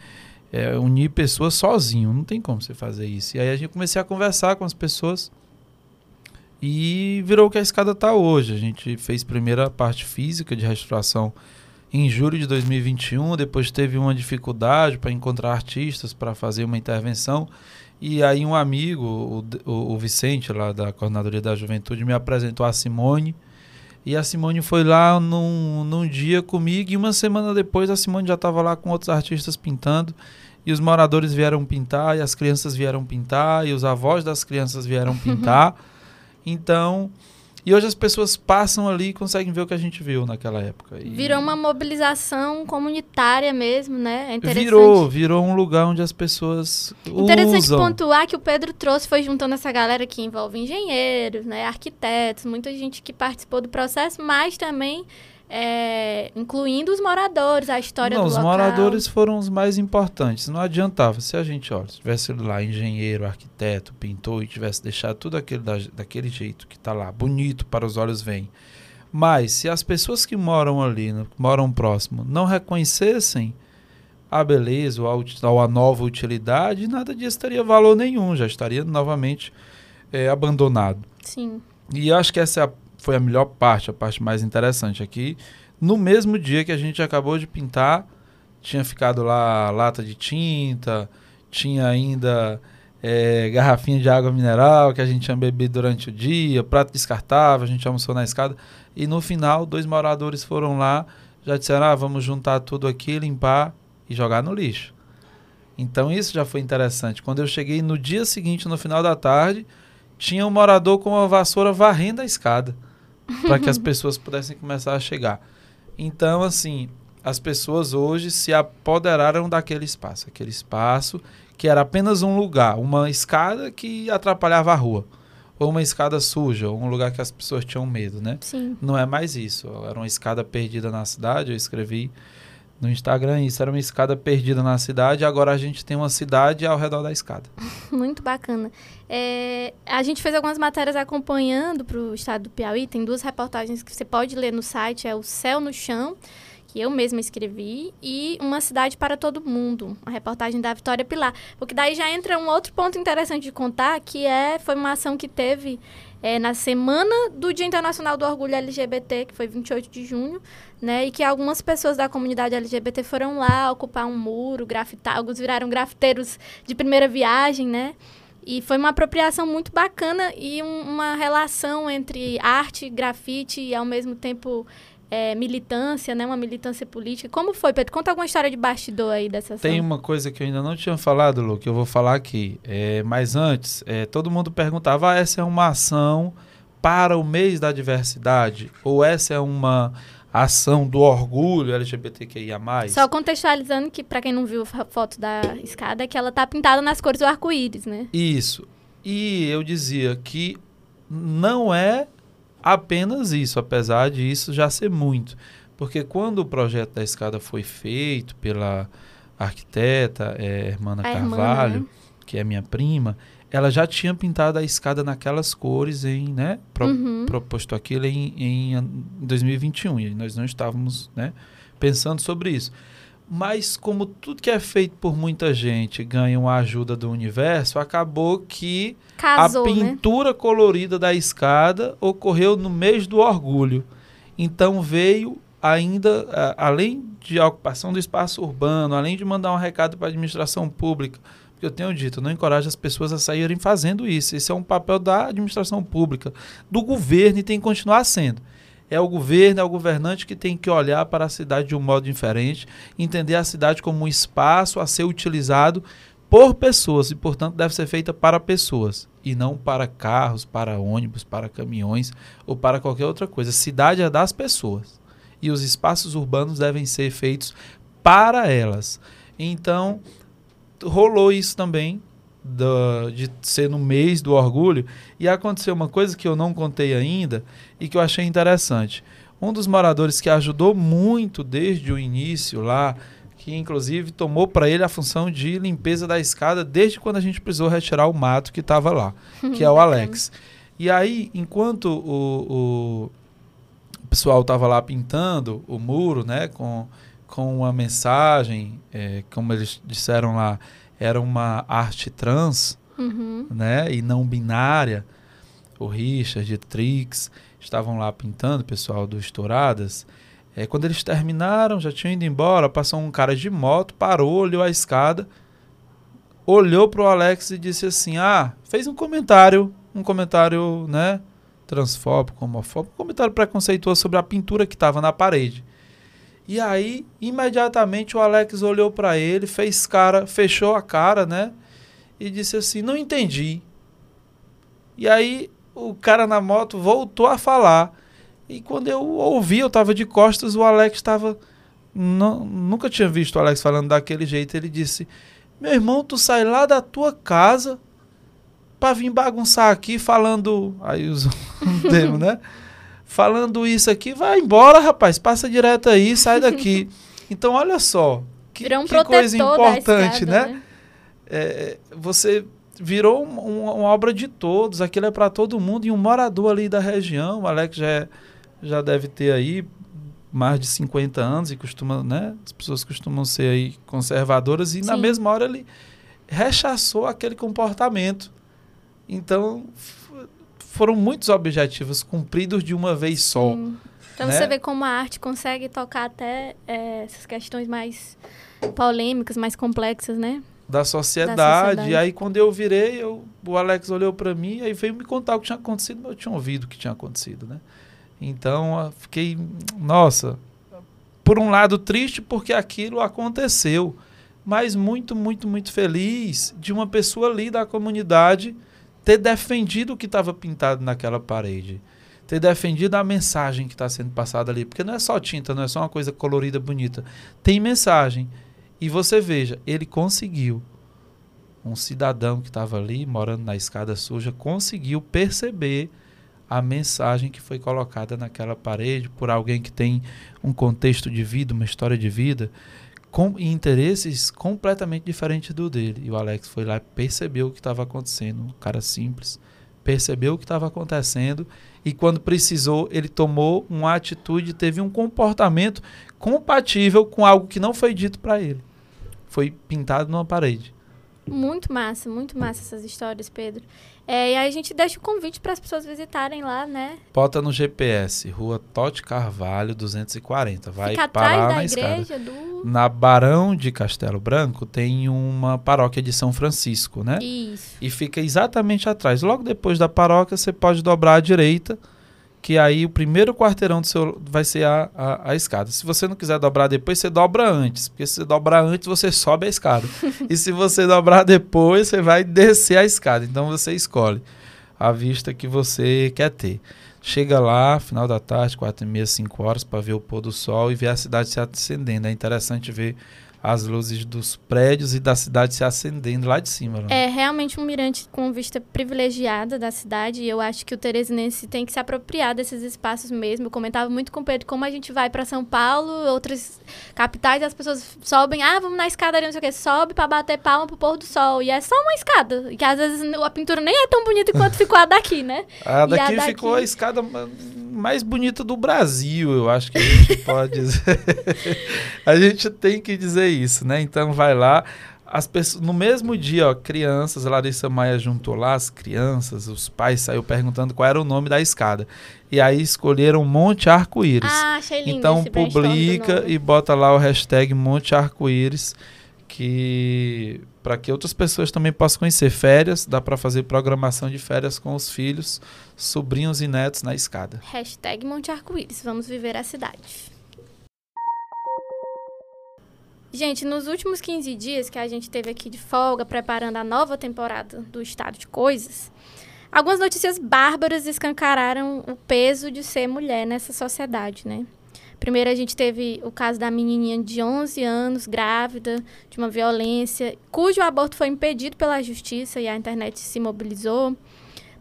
S2: é, unir pessoas sozinho. Não tem como você fazer isso. E aí a gente comecei a conversar com as pessoas e virou o que a escada está hoje. A gente fez primeira parte física de restauração em julho de 2021, depois teve uma dificuldade para encontrar artistas para fazer uma intervenção. E aí um amigo, o, o, Vicente, lá da Coordenadoria da Juventude, me apresentou a Simone. E a Simone foi lá num, num dia comigo e uma semana depois a Simone já estava lá com outros artistas pintando. E os moradores vieram pintar, e as crianças vieram pintar, e os avós das crianças vieram pintar. Então, E hoje as pessoas passam ali e conseguem ver o que a gente viu naquela época. E
S1: Virou uma mobilização comunitária mesmo, né? É interessante.
S2: virou, virou um lugar onde as pessoas
S1: Interessante
S2: usam.
S1: pontuar que o Pedro trouxe, foi juntando essa galera que envolve engenheiros, né, arquitetos, muita gente que participou do processo, mas também é, incluindo os moradores, a história
S2: Não,
S1: do
S2: os
S1: local.
S2: moradores foram os mais importantes. Não adiantava. Se a gente, olha, se tivesse lá engenheiro, arquiteto, pintor e tivesse deixado tudo aquilo da- daquele jeito que está lá, bonito para os olhos vem. Mas se as pessoas que moram ali, moram próximo, não reconhecessem a beleza ou a, ou a nova utilidade, nada disso teria valor nenhum, já estaria novamente eh, abandonado.
S1: Sim.
S2: E acho que essa é a- foi a melhor parte, a parte mais interessante aqui. No mesmo dia que a gente acabou de pintar, tinha ficado lá lata de tinta, tinha ainda eh, garrafinha de água mineral que a gente tinha bebido durante o dia, prato descartável, a gente almoçou na escada. E no final, dois moradores foram lá, já disseram: ah, vamos juntar tudo aqui, limpar e jogar no lixo. Então isso já foi interessante. Quando eu cheguei no dia seguinte, no final da tarde, tinha um morador com uma vassoura varrendo a escada para que as pessoas pudessem começar a chegar. Então, assim, as pessoas hoje se apoderaram daquele espaço, aquele espaço que era apenas um lugar, uma escada que atrapalhava a rua, ou uma escada suja, ou um lugar que as pessoas tinham medo, né?
S1: Sim.
S2: Não é mais isso. Era uma escada perdida na cidade. Eu escrevi no Instagram isso. Era uma escada perdida na cidade. Agora a gente tem uma cidade ao redor da escada.
S1: Muito bacana. É, a gente fez algumas matérias acompanhando para o estado do Piauí. Tem duas reportagens que você pode ler no site. É o Céu no Chão, que eu mesma escrevi, e Uma Cidade para Todo Mundo, a reportagem da Vitória Pilar. Porque daí já entra um outro ponto interessante de contar, que é foi uma ação que teve é, na semana do Dia Internacional do Orgulho LGBT, que foi 28 de junho, né? E que algumas pessoas da comunidade LGBT foram lá ocupar um muro, grafitar, alguns viraram grafiteiros de primeira viagem, né? E foi uma apropriação muito bacana e um- uma relação entre arte, grafite e ao mesmo tempo é, militância, né? Uma militância política. Como foi, Pedro? Conta alguma história de bastidor aí dessa ação.
S2: Tem uma coisa que eu ainda não tinha falado, Lu, que eu vou falar aqui. É, mas antes, é, todo mundo perguntava: ah, essa é uma ação para o mês da diversidade? Ou essa é uma ação do orgulho LGBTQIA?
S1: Só contextualizando que, pra quem não viu a foto da escada, é que ela tá pintada nas cores do arco-íris, né?
S2: Isso. E eu dizia que não é apenas isso, apesar de isso já ser muito. Porque quando o projeto da escada foi feito pela arquiteta é, Hermana
S1: A
S2: Carvalho,
S1: né?
S2: que é minha prima, ela já tinha pintado a escada naquelas cores em, né, pro-
S1: Uhum.
S2: proposto aquilo em, em an- 2021 e nós não estávamos, né, pensando sobre isso. Mas como tudo que é feito por muita gente ganha uma ajuda do universo, acabou que
S1: Casou,
S2: a
S1: né?
S2: pintura colorida da escada ocorreu no mês do orgulho. Então veio ainda, a- além de a ocupação do espaço urbano, além de mandar um recado para a administração pública, porque eu tenho dito, não encorajo as pessoas a saírem fazendo isso. Esse é um papel da administração pública, do governo e tem que continuar sendo. É o governo, é o governante que tem que olhar para a cidade de um modo diferente, entender a cidade como um espaço a ser utilizado por pessoas e, portanto, deve ser feita para pessoas e não para carros, para ônibus, para caminhões ou para qualquer outra coisa. Cidade é das pessoas e os espaços urbanos devem ser feitos para elas. Então, rolou isso também da- de ser no mês do orgulho e aconteceu uma coisa que eu não contei ainda e que eu achei interessante. Um dos moradores que ajudou muito desde o início lá, que inclusive tomou para ele a função de limpeza da escada desde quando a gente precisou retirar o mato que estava lá, que é o. Alex. E aí, enquanto o, o pessoal estava lá pintando o muro, né, com, com uma mensagem, é, como eles disseram lá, era uma arte trans,
S1: Uhum.
S2: né, e não binária. O Richard, o Trix estavam lá pintando, o pessoal do Estouradas. É, quando eles terminaram, já tinham ido embora, passou um cara de moto, parou, olhou a escada, olhou pro Alex e disse assim: "Ah, fez um comentário, um comentário, né, transfóbico, homofóbico, um comentário preconceituoso sobre a pintura que estava na parede". E aí, imediatamente o Alex olhou para ele, fez cara, fechou a cara, né? E disse assim: "Não entendi". E aí o cara na moto voltou a falar. E quando eu ouvi, eu tava de costas, o Alex estava. Nunca tinha visto o Alex falando daquele jeito. Ele disse: Meu irmão, tu sai lá da tua casa pra vir bagunçar aqui falando. Aí usa um termo, né? Falando isso aqui, vai embora, rapaz. Passa direto aí, sai daqui. Então, olha só. Que, um que coisa importante, escada, né? né? É, você virou um, uma obra de todos, aquilo é para todo mundo, e um morador ali da região, o Alex já, é, já deve ter aí mais de 50 anos e costuma, né? As pessoas costumam ser aí conservadoras, e Sim. na mesma hora ele rechaçou aquele comportamento. Então, foram muitos objetivos cumpridos de uma vez só. Sim.
S1: Então né? você vê como a arte consegue tocar até é, essas questões mais polêmicas, mais complexas, né?
S2: Da sociedade. da sociedade. Aí, quando eu virei, eu, o Alex olhou para mim e veio me contar o que tinha acontecido, mas eu tinha ouvido o que tinha acontecido, né? Então, fiquei, nossa, por um lado triste porque aquilo aconteceu, mas muito, muito, muito feliz de uma pessoa ali da comunidade ter defendido o que estava pintado naquela parede. Ter defendido a mensagem que está sendo passada ali. Porque não é só tinta, não é só uma coisa colorida, bonita. Tem mensagem. E você veja, ele conseguiu. Um cidadão que estava ali, morando na escada suja, conseguiu perceber a mensagem que foi colocada naquela parede por alguém que tem um contexto de vida, uma história de vida, com interesses completamente diferentes do dele. E o Alex foi lá e percebeu o que estava acontecendo. Um cara simples, percebeu o que estava acontecendo e quando precisou, ele tomou uma atitude, teve um comportamento compatível com algo que não foi dito para ele foi pintado numa parede.
S1: Muito massa, muito massa essas histórias, Pedro. É, e aí a gente deixa o convite para as pessoas visitarem lá, né?
S2: Bota no GPS, Rua Tote Carvalho, 240. Vai
S1: Fica
S2: parar na escada.
S1: Do...
S2: Na Barão de Castelo Branco tem uma paróquia de São Francisco, né?
S1: Isso.
S2: E fica exatamente atrás. Logo depois da paróquia, você pode dobrar à direita que aí o primeiro quarteirão do seu vai ser a, a, a, escada. Se você não quiser dobrar depois, você dobra antes, porque se você dobrar antes, você sobe a escada. e se você dobrar depois, você vai descer a escada. Então você escolhe a vista que você quer ter. Chega lá, final da tarde, quatro e meia, cinco horas, para ver o pôr do sol e ver a cidade se acendendo. É interessante ver as luzes dos prédios e da cidade se acendendo lá de cima.
S1: Né? É realmente um mirante com vista privilegiada da cidade e eu acho que o teresinense tem que se apropriar desses espaços mesmo. Eu comentava muito com o Pedro como a gente vai para São Paulo, outras capitais, as pessoas sobem, ah, vamos na escada ali, não sei o que, sobe para bater palma pro pôr do sol. E é só uma escada, que às vezes a pintura nem é tão bonita quanto ficou a daqui, né?
S2: A daqui, a daqui ficou a escada mais bonita do Brasil, eu acho que a gente pode dizer. a gente tem que dizer isso, né? Então vai lá. As pessoas, no mesmo dia, ó, crianças, Larissa Maia juntou lá as crianças, os pais saiu perguntando qual era o nome da escada. E aí escolheram Monte Arco-Íris.
S1: Ah, achei lindo
S2: Então publica e bota lá o hashtag Monte Arco-Íris que para que outras pessoas também possam conhecer férias, dá para fazer programação de férias com os filhos, sobrinhos e netos na escada.
S1: Hashtag Monte Arco-Íris, vamos viver a cidade. Gente, nos últimos 15 dias que a gente teve aqui de folga, preparando a nova temporada do Estado de Coisas, algumas notícias bárbaras escancararam o peso de ser mulher nessa sociedade, né? Primeiro a gente teve o caso da menininha de 11 anos, grávida, de uma violência, cujo aborto foi impedido pela justiça e a internet se mobilizou.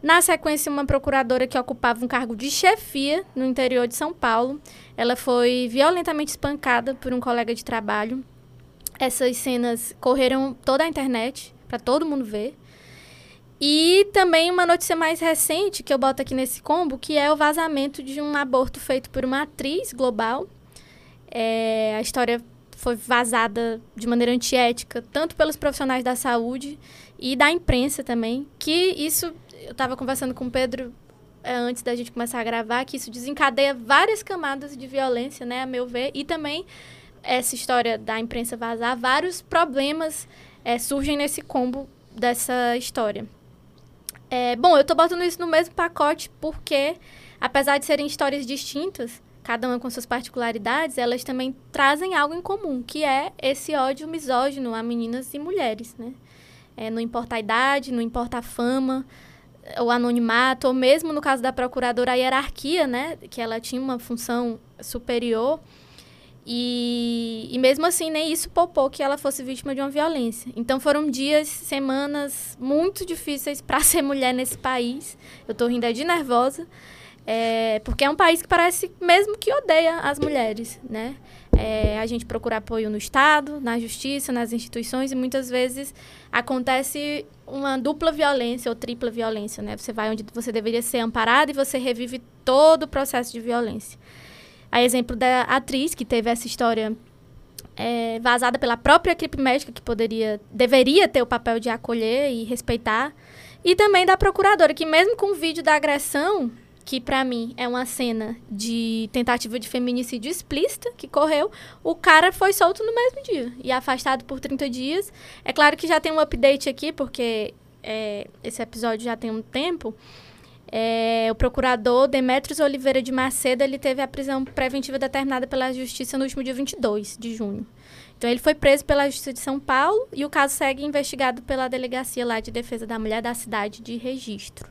S1: Na sequência, uma procuradora que ocupava um cargo de chefia no interior de São Paulo, ela foi violentamente espancada por um colega de trabalho. Essas cenas correram toda a internet para todo mundo ver. E também uma notícia mais recente que eu boto aqui nesse combo, que é o vazamento de um aborto feito por uma atriz global. É, a história foi vazada de maneira antiética, tanto pelos profissionais da saúde e da imprensa também, que isso, eu estava conversando com o Pedro é, antes da gente começar a gravar, que isso desencadeia várias camadas de violência, né, a meu ver, e também essa história da imprensa vazar, vários problemas é, surgem nesse combo dessa história. É, bom, eu tô botando isso no mesmo pacote porque, apesar de serem histórias distintas, cada uma com suas particularidades, elas também trazem algo em comum, que é esse ódio misógino a meninas e mulheres, né? É, não importa a idade, não importa a fama, o anonimato, ou mesmo no caso da procuradora, a hierarquia, né? Que ela tinha uma função superior. E, e mesmo assim, nem isso poupou que ela fosse vítima de uma violência. Então foram dias, semanas muito difíceis para ser mulher nesse país. Eu tô rindo de nervosa. É, porque é um país que parece mesmo que odeia as mulheres, né? É, a gente procura apoio no Estado, na Justiça, nas instituições e muitas vezes acontece uma dupla violência ou tripla violência, né? Você vai onde você deveria ser amparado e você revive todo o processo de violência. A exemplo da atriz que teve essa história é, vazada pela própria equipe médica que poderia, deveria ter o papel de acolher e respeitar, e também da procuradora que mesmo com o vídeo da agressão que para mim é uma cena de tentativa de feminicídio explícita que correu, o cara foi solto no mesmo dia e afastado por 30 dias. É claro que já tem um update aqui, porque é, esse episódio já tem um tempo. É, o procurador Demetrios Oliveira de Macedo ele teve a prisão preventiva determinada pela Justiça no último dia 22 de junho. Então, ele foi preso pela Justiça de São Paulo e o caso segue investigado pela Delegacia lá de Defesa da Mulher da cidade de Registro.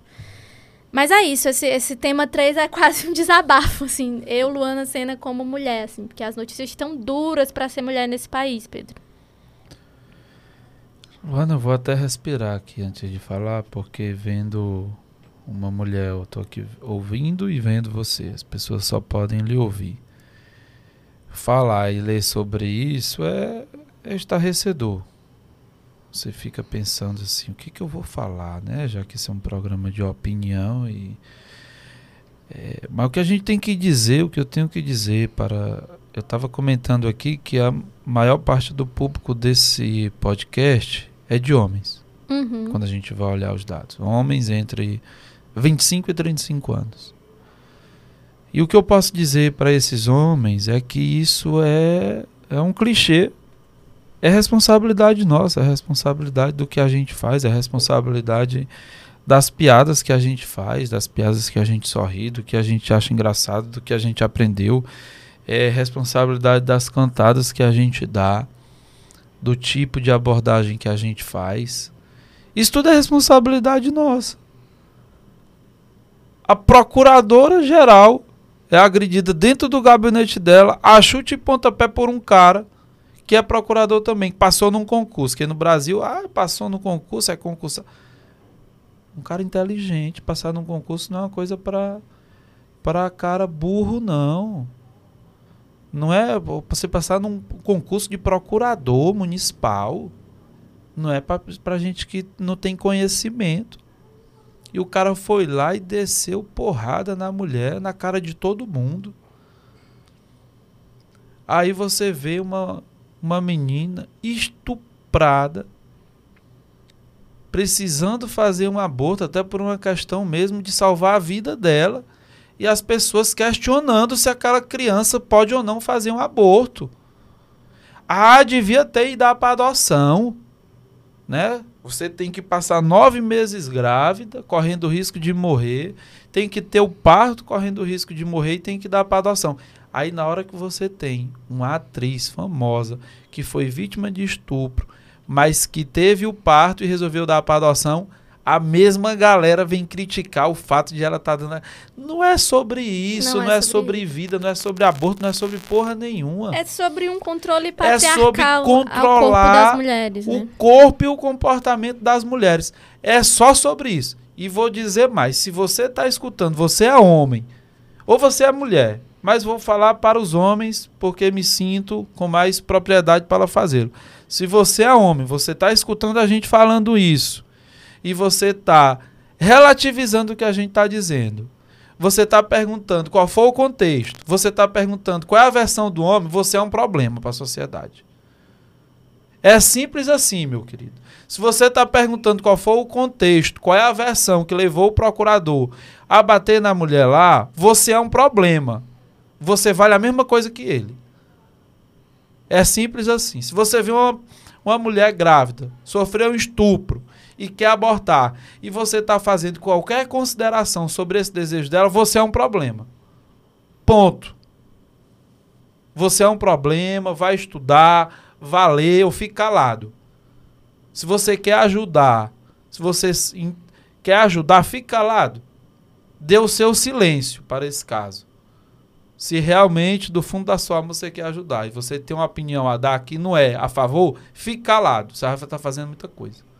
S1: Mas é isso, esse, esse tema 3 é quase um desabafo, assim. Eu, Luana Sena, como mulher, assim, porque as notícias estão duras para ser mulher nesse país, Pedro.
S2: Luana, eu vou até respirar aqui antes de falar, porque vendo uma mulher, eu tô aqui ouvindo e vendo você. As pessoas só podem lhe ouvir. Falar e ler sobre isso é, é estarrecedor você fica pensando assim, o que, que eu vou falar, né? Já que esse é um programa de opinião e é, mas o que a gente tem que dizer, o que eu tenho que dizer para eu estava comentando aqui que a maior parte do público desse podcast é de homens.
S1: Uhum.
S2: Quando a gente vai olhar os dados, homens entre 25 e 35 anos. E o que eu posso dizer para esses homens é que isso é, é um clichê é responsabilidade nossa, é responsabilidade do que a gente faz, é responsabilidade das piadas que a gente faz, das piadas que a gente sorri, do que a gente acha engraçado, do que a gente aprendeu, é responsabilidade das cantadas que a gente dá, do tipo de abordagem que a gente faz. Isso tudo é responsabilidade nossa. A procuradora geral é agredida dentro do gabinete dela, a chute e pontapé por um cara que é procurador também, que passou num concurso, que no Brasil, ah, passou no concurso, é concurso. Um cara inteligente, passar num concurso não é uma coisa para para cara burro, não. Não é você passar num concurso de procurador municipal. Não é para gente que não tem conhecimento. E o cara foi lá e desceu porrada na mulher, na cara de todo mundo. Aí você vê uma, uma menina estuprada, precisando fazer um aborto, até por uma questão mesmo de salvar a vida dela, e as pessoas questionando se aquela criança pode ou não fazer um aborto. Ah, devia ter dar para adoção, né? Você tem que passar nove meses grávida, correndo o risco de morrer, tem que ter o parto, correndo o risco de morrer e tem que dar para adoção. Aí, na hora que você tem uma atriz famosa que foi vítima de estupro, mas que teve o parto e resolveu dar para adoção, a mesma galera vem criticar o fato de ela estar tá dando. Não é sobre isso, não, não é, é, sobre... sobre... vida, não é sobre aborto, não é sobre porra nenhuma.
S1: É sobre um controle patriarcal
S2: é sobre controlar
S1: corpo mulheres,
S2: o né? corpo e o comportamento das mulheres. É só sobre isso. E vou dizer mais: se você está escutando, você é homem ou você é mulher mas vou falar para os homens porque me sinto com mais propriedade para fazê-lo. Se você é homem, você está escutando a gente falando isso e você está relativizando o que a gente está dizendo. Você está perguntando qual foi o contexto. Você está perguntando qual é a versão do homem. Você é um problema para a sociedade. É simples assim, meu querido. Se você está perguntando qual foi o contexto, qual é a versão que levou o procurador a bater na mulher lá, você é um problema você vale a mesma coisa que ele. É simples assim. Se você vê uma, uma mulher grávida, sofreu um estupro e quer abortar, e você está fazendo qualquer consideração sobre esse desejo dela, você é um problema. Ponto. Você é um problema, vai estudar, valer ou fique calado. Se você quer ajudar, se você Quer ajudar? Fique calado. Dê o seu silêncio para esse caso. Se realmente do fundo da sua alma você quer ajudar e você tem uma opinião a dar que não é a favor, fique calado. Você vai estar fazendo muita coisa.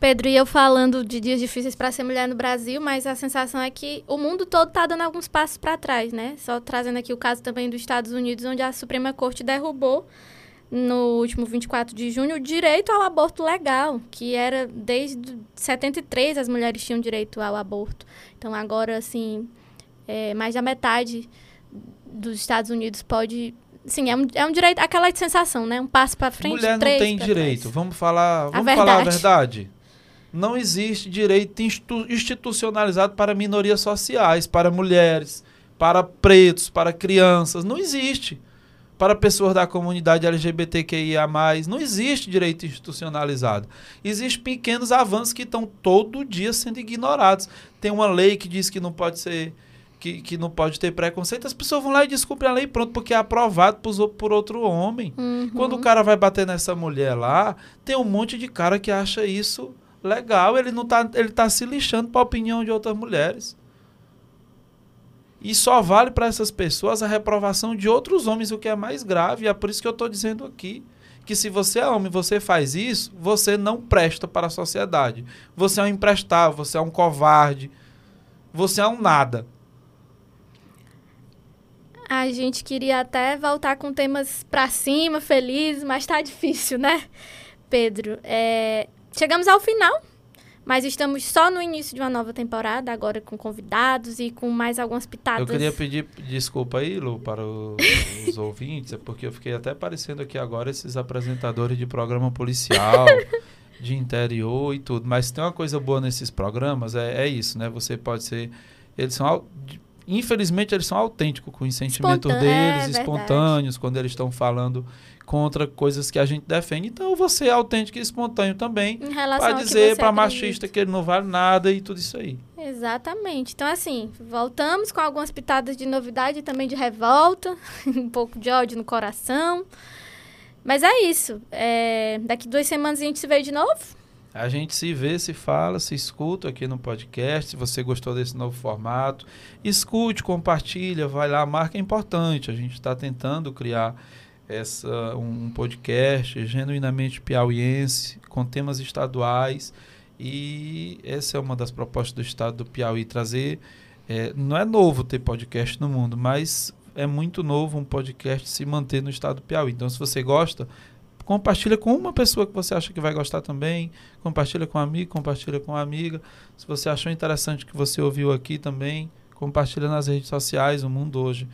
S1: Pedro e eu falando de dias difíceis para ser mulher no Brasil, mas a sensação é que o mundo todo está dando alguns passos para trás, né? Só trazendo aqui o caso também dos Estados Unidos, onde a Suprema Corte derrubou no último 24 de junho o direito ao aborto legal, que era desde 73 as mulheres tinham direito ao aborto. Então agora assim, é, mais da metade dos Estados Unidos pode Sim, é um, é um direito, aquela sensação, né? Um passo para frente,
S2: Mulher não tem direito.
S1: trás.
S2: Vamos falar, vamos
S1: A
S2: falar a
S1: verdade.
S2: Não existe direito institu- institucionalizado para minorias sociais, para mulheres, para pretos, para crianças. Não existe. Para pessoas da comunidade LGBTQIA+, não existe direito institucionalizado. Existem pequenos avanços que estão todo dia sendo ignorados. Tem uma lei que diz que não pode ser que, que não pode ter preconceito, as pessoas vão lá e descumprem a lei pronto, porque é aprovado por, por outro homem.
S1: Uhum.
S2: Quando o cara vai bater nessa mulher lá, tem um monte de cara que acha isso legal. Ele não tá, ele tá se lixando para a opinião de outras mulheres. E só vale para essas pessoas a reprovação de outros homens, o que é mais grave. E é por isso que eu estou dizendo aqui que se você é homem você faz isso, você não presta para a sociedade. Você é um imprestável, você é um covarde, você é um nada.
S1: A gente queria até voltar com temas pra cima, felizes, mas tá difícil, né, Pedro? É, Chegamos ao final, mas estamos só no início de uma nova temporada, agora com convidados e com mais algumas pitadas.
S2: Eu queria pedir desculpa aí, Lu, para os ouvintes, é porque eu fiquei até parecendo aqui agora esses apresentadores de programa policial, de interior e tudo. Mas tem uma coisa boa nesses programas, é, é isso, né? Você pode ser. Eles são. Infelizmente, eles são autênticos com sentimentos
S1: Espontâneo,
S2: deles,
S1: é
S2: espontâneos, quando eles estão falando contra coisas que a gente defende. Então, você é autêntico e espontâneo também. Para dizer para machista que ele não vale nada e tudo isso aí.
S1: Exatamente. Então, assim, voltamos com algumas pitadas de novidade e também de revolta, um pouco de ódio no coração. Mas é isso. É, Daqui duas semanas a gente se vê de novo.
S2: A gente se vê, se fala, se escuta aqui no podcast. Se você gostou desse novo formato, escute, compartilha, vai lá, marca é importante. A gente está tentando criar essa, um podcast genuinamente piauiense, com temas estaduais. E essa é uma das propostas do estado do Piauí, trazer. é, não é novo ter podcast no mundo, mas é muito novo um podcast se manter no estado do Piauí. Então, se você gosta, compartilha com uma pessoa que você acha que vai gostar também, compartilha com um amigo, compartilha com uma amiga. Se você achou interessante o que você ouviu aqui também, compartilha nas redes sociais. O mundo hoje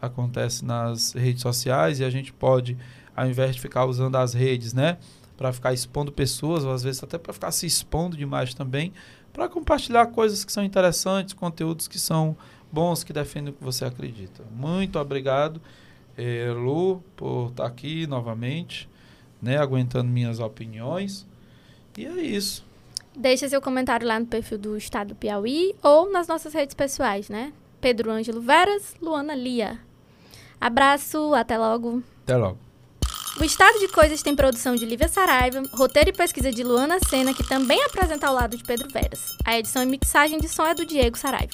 S2: acontece nas redes sociais e a gente pode, ao invés de ficar usando as redes, né, para ficar expondo pessoas, ou às vezes até para ficar se expondo demais também, para compartilhar coisas que são interessantes, conteúdos que são bons, que defendem o que você acredita. Muito obrigado, eh, Lu, por estar aqui novamente né, aguentando minhas opiniões. E é isso.
S1: Deixa seu comentário lá no perfil do Estado do Piauí ou nas nossas redes pessoais, né? Pedro Ângelo Veras, Luana Lia. Abraço, até logo.
S2: Até logo.
S1: O Estado de Coisas tem produção de Lívia Saraiva, roteiro e pesquisa de Luana Sena, que também apresenta ao lado de Pedro Veras. A edição e mixagem de som é do Diego Saraiva.